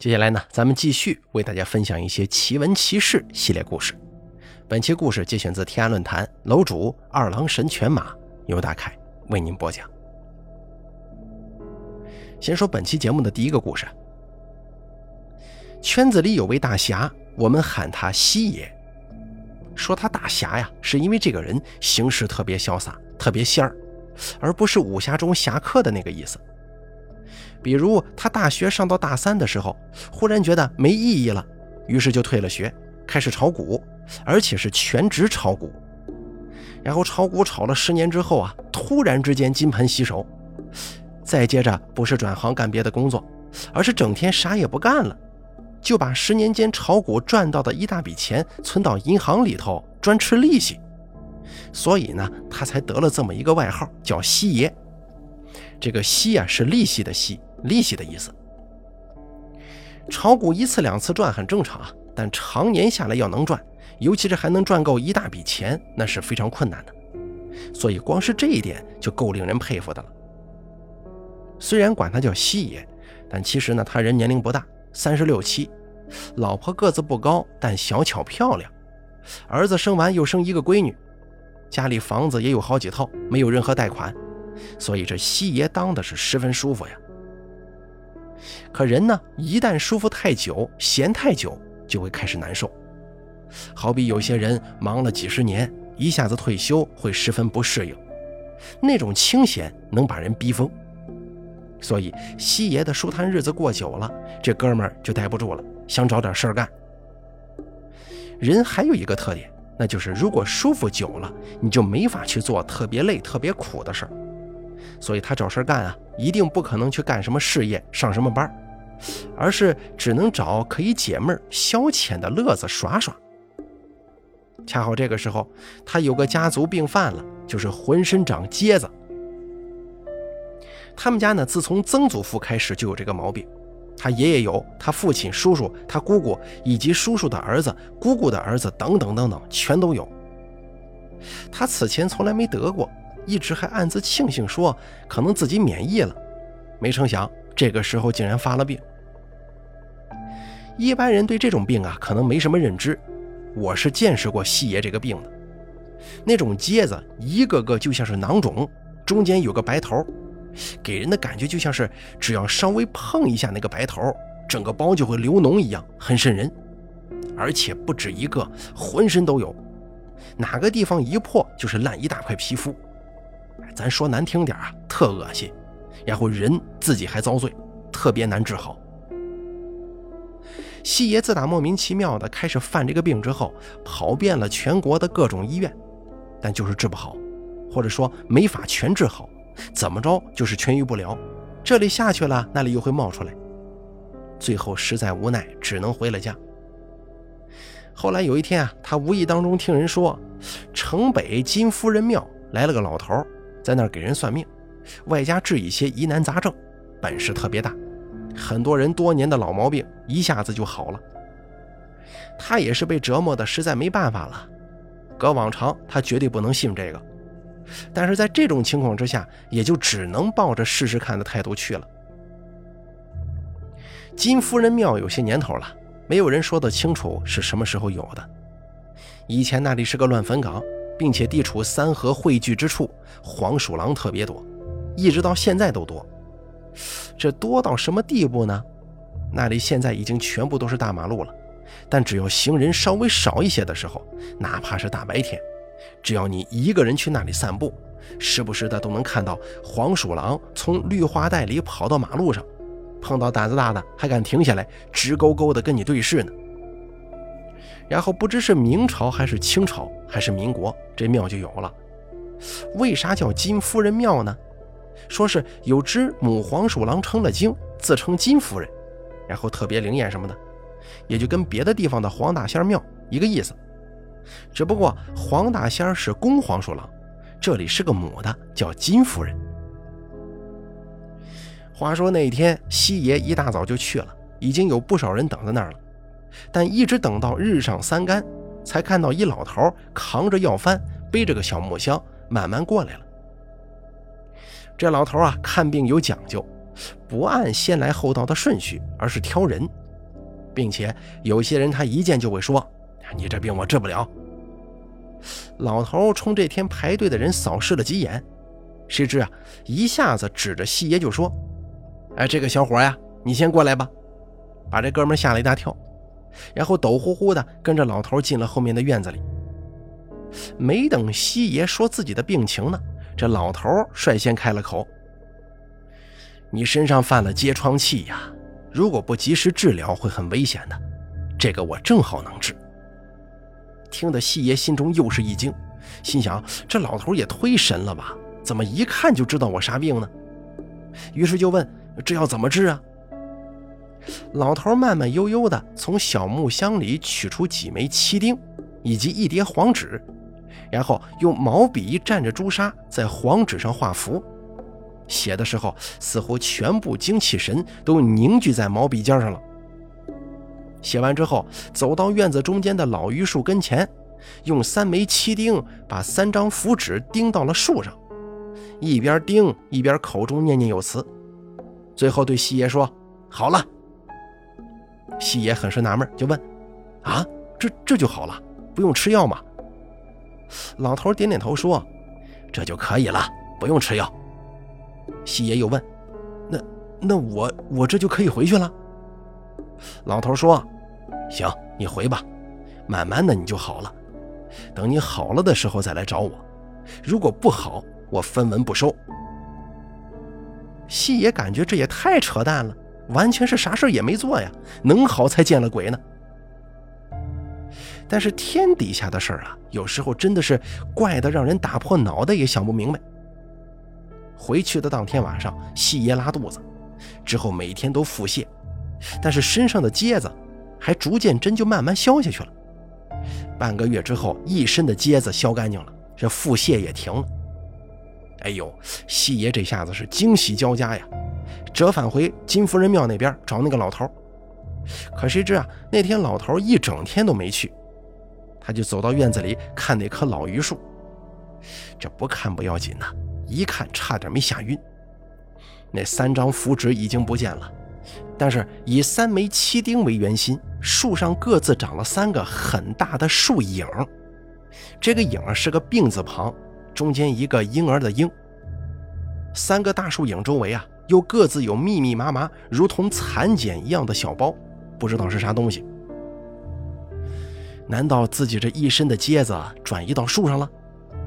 接下来呢，咱们继续为大家分享一些奇闻奇事系列故事。本期故事节选自天涯论坛楼主二郎神犬马，由大凯为您播讲。先说本期节目的第一个故事。圈子里有位大侠，我们喊他西爷。说他大侠呀，是因为这个人行事特别潇洒，特别仙儿，而不是武侠中侠客的那个意思。比如他大学上到大三的时候，忽然觉得没意义了，于是就退了学，开始炒股，而且是全职炒股。然后炒股炒了十年之后啊，突然之间金盆洗手，再接着不是转行干别的工作，而是整天啥也不干了，就把十年间炒股赚到的一大笔钱存到银行里头，专吃利息。所以呢，他才得了这么一个外号，叫“息爷”。这个“息”啊，是利息的“息”。利息的意思，炒股一次两次赚很正常啊，但常年下来要能赚，尤其是还能赚够一大笔钱，那是非常困难的。所以光是这一点就够令人佩服的了。虽然管他叫西爷，但其实呢，他人年龄不大，三十六七，老婆个子不高，但小巧漂亮，儿子生完又生一个闺女，家里房子也有好几套，没有任何贷款，所以这西爷当的是十分舒服呀。可人呢，一旦舒服太久、闲太久，就会开始难受。好比有些人忙了几十年，一下子退休会十分不适应，那种清闲能把人逼疯。所以西爷的舒坦日子过久了，这哥们儿就待不住了，想找点事儿干。人还有一个特点，那就是如果舒服久了，你就没法去做特别累、特别苦的事儿。所以他找事干啊，一定不可能去干什么事业、上什么班，而是只能找可以解闷、消遣的乐子耍耍。恰好这个时候，他有个家族病犯了，就是浑身长疖子。他们家呢，自从曾祖父开始就有这个毛病，他爷爷有，他父亲、叔叔、他姑姑以及叔叔的儿子、姑姑的儿子等等等等，全都有。他此前从来没得过。一直还暗自庆幸，说可能自己免疫了，没成想这个时候竟然发了病。一般人对这种病啊，可能没什么认知。我是见识过细爷这个病的，那种疖子一个个就像是囊肿，中间有个白头，给人的感觉就像是只要稍微碰一下那个白头，整个包就会流脓一样，很渗人。而且不止一个，浑身都有，哪个地方一破就是烂一大块皮肤。咱说难听点啊，特恶心，然后人自己还遭罪，特别难治好。西爷自打莫名其妙的开始犯这个病之后，跑遍了全国的各种医院，但就是治不好，或者说没法全治好，怎么着就是痊愈不了，这里下去了，那里又会冒出来，最后实在无奈，只能回了家。后来有一天啊，他无意当中听人说，城北金夫人庙来了个老头。在那儿给人算命，外加治一些疑难杂症，本事特别大，很多人多年的老毛病一下子就好了。他也是被折磨的实在没办法了，搁往常他绝对不能信这个，但是在这种情况之下，也就只能抱着试试看的态度去了。金夫人庙有些年头了，没有人说得清楚是什么时候有的。以前那里是个乱坟岗。并且地处三河汇聚之处，黄鼠狼特别多，一直到现在都多。这多到什么地步呢？那里现在已经全部都是大马路了，但只要行人稍微少一些的时候，哪怕是大白天，只要你一个人去那里散步，时不时的都能看到黄鼠狼从绿化带里跑到马路上，碰到胆子大的还敢停下来，直勾勾的跟你对视呢。然后不知是明朝还是清朝还是民国，这庙就有了。为啥叫金夫人庙呢？说是有只母黄鼠狼成了精，自称金夫人，然后特别灵验什么的，也就跟别的地方的黄大仙庙一个意思。只不过黄大仙是公黄鼠狼，这里是个母的，叫金夫人。话说那天，西爷一大早就去了，已经有不少人等在那儿了。但一直等到日上三竿，才看到一老头扛着药幡，背着个小木箱，慢慢过来了。这老头啊，看病有讲究，不按先来后到的顺序，而是挑人，并且有些人他一见就会说：“你这病我治不了。”老头冲这天排队的人扫视了几眼，谁知啊，一下子指着细爷就说：“哎，这个小伙呀，你先过来吧。”把这哥们吓了一大跳，然后抖呼呼的跟着老头进了后面的院子里。没等西爷说自己的病情呢，这老头率先开了口：“你身上犯了疖疮气呀，如果不及时治疗会很危险的。这个我正好能治。”听得西爷心中又是一惊，心想：这老头也忒神了吧？怎么一看就知道我啥病呢？于是就问：“这要怎么治啊？”老头慢慢悠悠地从小木箱里取出几枚漆钉，以及一叠黄纸，然后用毛笔蘸着朱砂在黄纸上画符。写的时候，似乎全部精气神都凝聚在毛笔尖上了。写完之后，走到院子中间的老榆树跟前，用三枚漆钉把三张符纸钉到了树上，一边钉一边口中念念有词，最后对西爷说：“好了。”西爷很是纳闷，就问：“啊，这这就好了，不用吃药吗？”老头点点头说：“这就可以了，不用吃药。”西爷又问：“那那我我这就可以回去了？”老头说：“行，你回吧，慢慢的你就好了。等你好了的时候再来找我。如果不好，我分文不收。”西爷感觉这也太扯淡了，完全是啥事也没做呀，能好才见了鬼呢。但是天底下的事儿啊，有时候真的是怪得让人打破脑袋也想不明白。回去的当天晚上，细爷拉肚子，之后每天都腹泻。但是身上的疖子还逐渐真就慢慢消下去了。半个月之后，一身的疖子消干净了，这腹泻也停了。哎呦，细爷这下子是惊喜交加呀！折返回金夫人庙那边找那个老头。可谁知啊，那天老头一整天都没去，他就走到院子里看那棵老榆树。这不看不要紧呐，一看差点没吓晕。那三张符纸已经不见了。但是以三枚漆钉为圆心，树上各自长了三个很大的树影。这个影是个病字旁，中间一个婴儿的婴。三个大树影周围啊，又各自有密密麻麻如同蚕茧一样的小包，不知道是啥东西。难道自己这一身的疖子转移到树上了？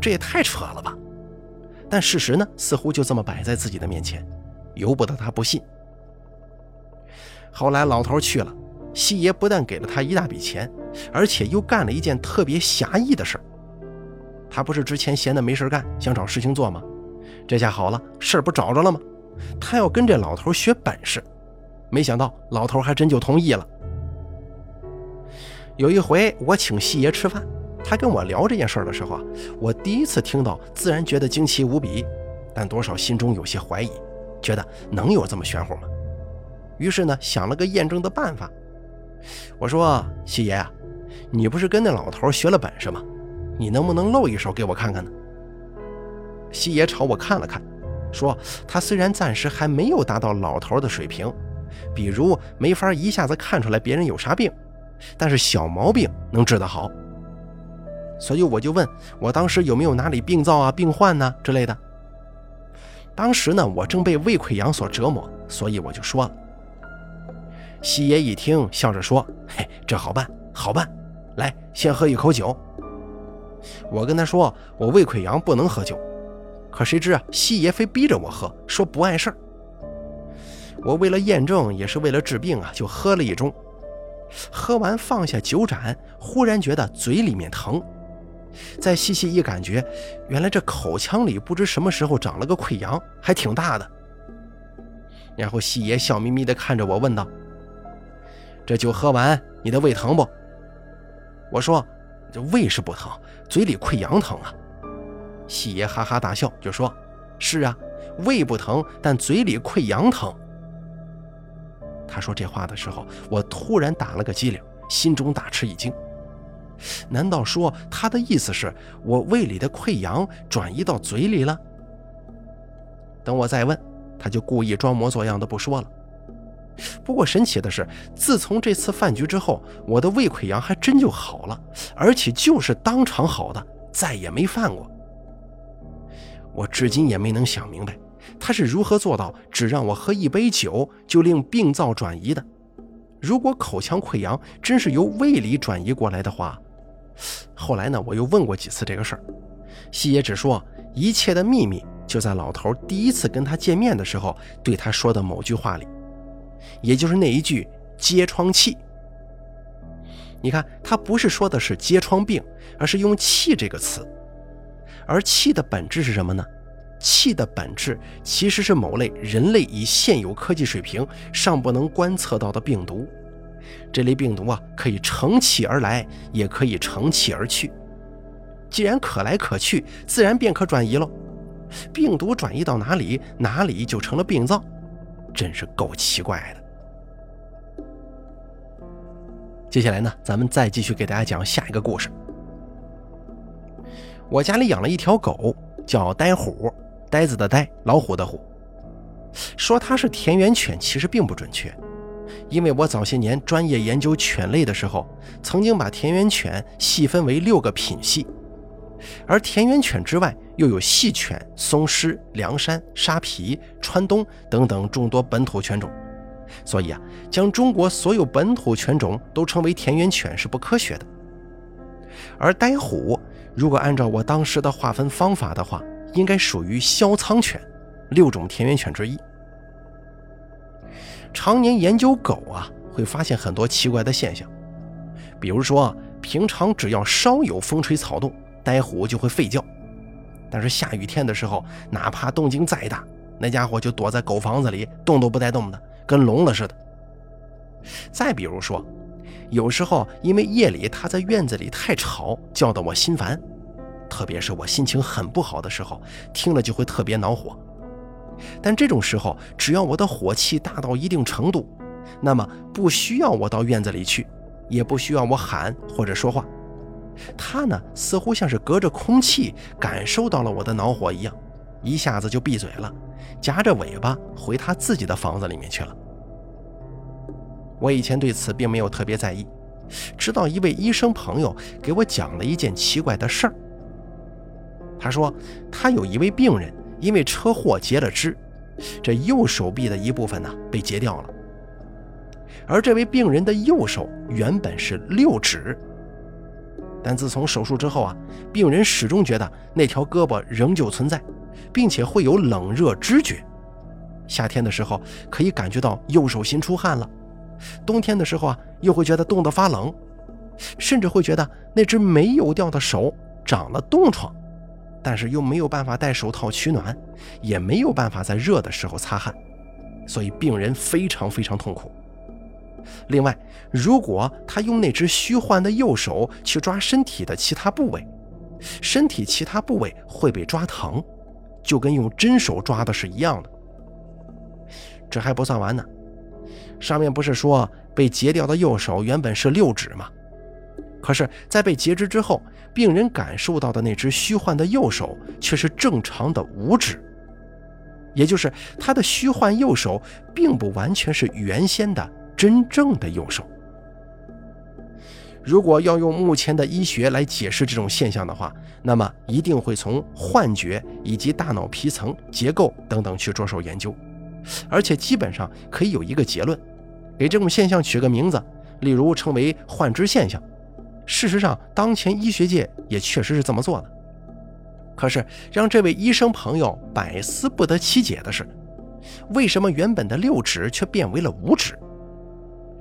这也太扯了吧！但事实呢，似乎就这么摆在自己的面前，由不得他不信。后来老头去了，西爷不但给了他一大笔钱，而且又干了一件特别侠义的事儿。他不是之前闲的没事干，想找事情做吗？这下好了，事儿不找着了吗？他要跟这老头学本事，没想到老头还真就同意了。有一回我请西爷吃饭，他跟我聊这件事儿的时候啊，我第一次听到，自然觉得惊奇无比，但多少心中有些怀疑，觉得能有这么玄乎吗？于是呢，想了个验证的办法。我说：“西爷啊，你不是跟那老头学了本事吗？你能不能露一手给我看看呢？”西爷朝我看了看，说：“他虽然暂时还没有达到老头的水平，比如没法一下子看出来别人有啥病，但是小毛病能治得好。”所以我就问我当时有没有哪里病灶啊、病患呢之类的。当时呢，我正被胃溃疡所折磨，所以我就说了。西爷一听，笑着说：“嘿，这好办，好办。来，先喝一口酒。”我跟他说：“我胃溃疡不能喝酒。”可谁知啊，西爷非逼着我喝，说不碍事儿。我为了验证，也是为了治病啊，就喝了一盅。喝完放下酒盏，忽然觉得嘴里面疼，再细细一感觉，原来这口腔里不知什么时候长了个溃疡，还挺大的。然后西爷笑眯眯地看着我，问道。这酒喝完，你的胃疼不？我说，这胃是不疼，嘴里溃疡疼啊。细爷哈哈大笑，就说：“是啊，胃不疼，但嘴里溃疡疼。”他说这话的时候，我突然打了个激灵，心中大吃一惊。难道说他的意思是我胃里的溃疡转移到嘴里了？等我再问，他就故意装模作样的不说了。不过神奇的是，自从这次饭局之后，我的胃溃疡还真就好了，而且就是当场好的，再也没犯过。我至今也没能想明白，他是如何做到只让我喝一杯酒就令病灶转移的。如果口腔溃疡真是由胃里转移过来的话，后来呢，我又问过几次这个事儿，西爷只说一切的秘密就在老头第一次跟他见面的时候对他说的某句话里。也就是那一句揭疮气，你看，他不是说的是揭疮病，而是用气这个词。而气的本质是什么呢？气的本质其实是某类人类以现有科技水平尚不能观测到的病毒。这类病毒啊，可以乘气而来，也可以乘气而去。既然可来可去，自然便可转移喽。病毒转移到哪里，哪里就成了病灶。真是够奇怪的。接下来呢，咱们再继续给大家讲下一个故事。我家里养了一条狗，叫呆虎，呆子的呆，老虎的虎。说它是田园犬，其实并不准确，因为我早些年专业研究犬类的时候，曾经把田园犬细分为六个品系，而田园犬之外。又有细犬、松狮、梁山、沙皮、川东等等众多本土犬种，所以啊，将中国所有本土犬种都称为田园犬是不科学的。而呆虎，如果按照我当时的划分方法的话，应该属于销仓犬，六种田园犬之一。常年研究狗啊，会发现很多奇怪的现象，比如说，平常只要稍有风吹草动，呆虎就会吠叫。但是下雨天的时候，哪怕动静再大，那家伙就躲在狗房子里，动都不带动的，跟聋了似的。再比如说，有时候因为夜里他在院子里太吵，叫得我心烦，特别是我心情很不好的时候，听了就会特别恼火。但这种时候，只要我的火气大到一定程度，那么不需要我到院子里去，也不需要我喊或者说话。他呢，似乎像是隔着空气感受到了我的恼火一样，一下子就闭嘴了，夹着尾巴回他自己的房子里面去了。我以前对此并没有特别在意，直到一位医生朋友给我讲了一件奇怪的事儿。他说，他有一位病人因为车祸截了肢，这右手臂的一部分呢被截掉了，而这位病人的右手原本是六指。但自从手术之后啊，病人始终觉得那条胳膊仍旧存在，并且会有冷热知觉。夏天的时候可以感觉到右手心出汗了，冬天的时候啊又会觉得冻得发冷，甚至会觉得那只没有掉的手长了冻疮，但是又没有办法戴手套取暖，也没有办法在热的时候擦汗，所以病人非常非常痛苦。另外，如果他用那只虚幻的右手去抓身体的其他部位，身体其他部位会被抓疼，就跟用真手抓的是一样的。这还不算完呢，上面不是说被截掉的右手原本是六指吗？可是，在被截肢之后，病人感受到的那只虚幻的右手却是正常的五指，也就是他的虚幻右手并不完全是原先的。真正的右手，如果要用目前的医学来解释这种现象的话，那么一定会从幻觉以及大脑皮层结构等等去着手研究，而且基本上可以有一个结论，给这种现象取个名字，例如称为幻肢现象。事实上，当前医学界也确实是这么做的。可是，让这位医生朋友百思不得其解的是，为什么原本的六指却变为了五指？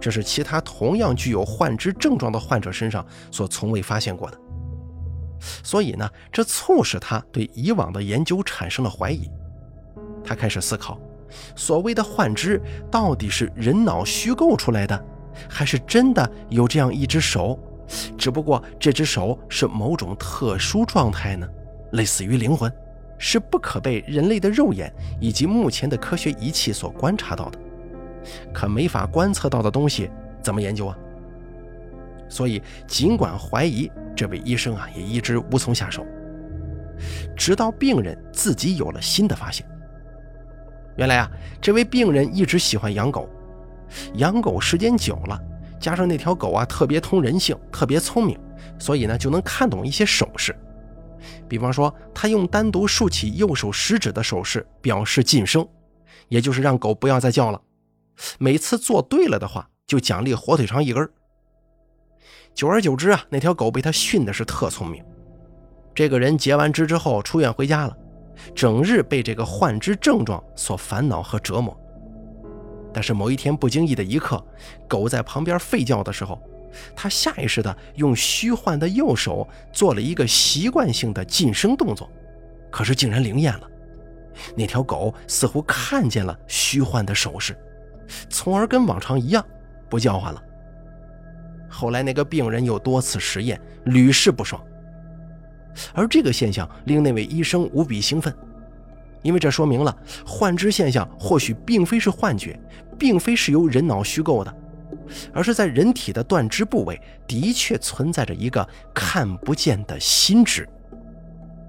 这是其他同样具有幻肢症状的患者身上所从未发现过的，所以呢，这促使他对以往的研究产生了怀疑。他开始思考，所谓的幻肢到底是人脑虚构出来的，还是真的有这样一只手？只不过这只手是某种特殊状态呢，类似于灵魂，是不可被人类的肉眼以及目前的科学仪器所观察到的。可没法观测到的东西怎么研究啊？所以尽管怀疑，这位医生啊也一直无从下手。直到病人自己有了新的发现。原来啊，这位病人一直喜欢养狗，养狗时间久了，加上那条狗啊特别通人性，特别聪明，所以呢就能看懂一些手势。比方说，他用单独竖起右手食指的手势表示晋升，也就是让狗不要再叫了。每次做对了的话，就奖励火腿肠一根。久而久之啊，那条狗被他训的是特聪明。这个人结完肢之后出院回家了，整日被这个幻肢症状所烦恼和折磨。但是某一天不经意的一刻，狗在旁边吠叫的时候。他下意识的用虚幻的右手做了一个习惯性的晋升动作，可是竟然灵验了。那条狗似乎看见了虚幻的手势，从而跟往常一样不叫唤了。后来那个病人又多次实验，屡试不爽。而这个现象令那位医生无比兴奋，因为这说明了幻肢现象或许并非是幻觉，并非是由人脑虚构的。而是在人体的断肢部位的确存在着一个看不见的心肢，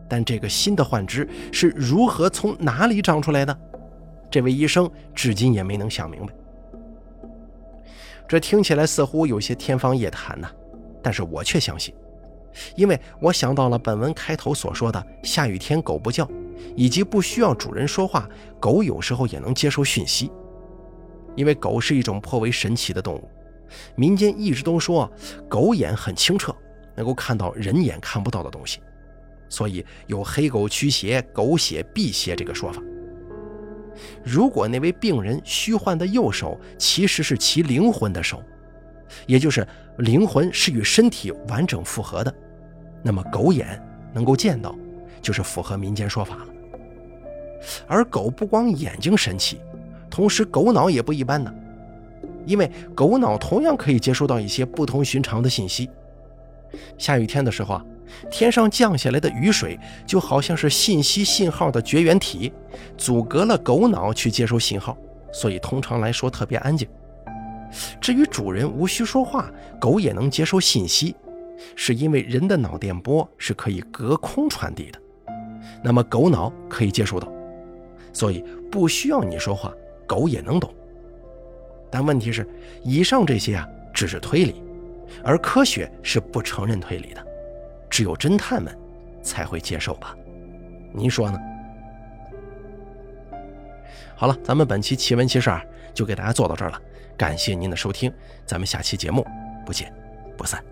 但这个新的幻肢是如何从哪里长出来的？这位医生至今也没能想明白。这听起来似乎有些天方夜谭呐，但是我却相信，因为我想到了本文开头所说的“下雨天狗不叫”，以及不需要主人说话，狗有时候也能接受讯息。因为狗是一种颇为神奇的动物，民间一直都说狗眼很清澈，能够看到人眼看不到的东西，所以有“黑狗驱邪，狗血辟邪”这个说法。如果那位病人虚幻的右手其实是其灵魂的手，也就是灵魂是与身体完整复合的，那么狗眼能够见到，就是符合民间说法了。而狗不光眼睛神奇。同时，狗脑也不一般呢，因为狗脑同样可以接收到一些不同寻常的信息。下雨天的时候啊，天上降下来的雨水就好像是信息信号的绝缘体，阻隔了狗脑去接收信号，所以通常来说特别安静。至于主人无需说话，狗也能接收信息，是因为人的脑电波是可以隔空传递的，那么狗脑可以接收到，所以不需要你说话。狗也能懂，但问题是，以上这些啊只是推理，而科学是不承认推理的，只有侦探们才会接受吧？您说呢？好了，咱们本期奇闻奇事啊就给大家做到这儿了，感谢您的收听，咱们下期节目不见不散。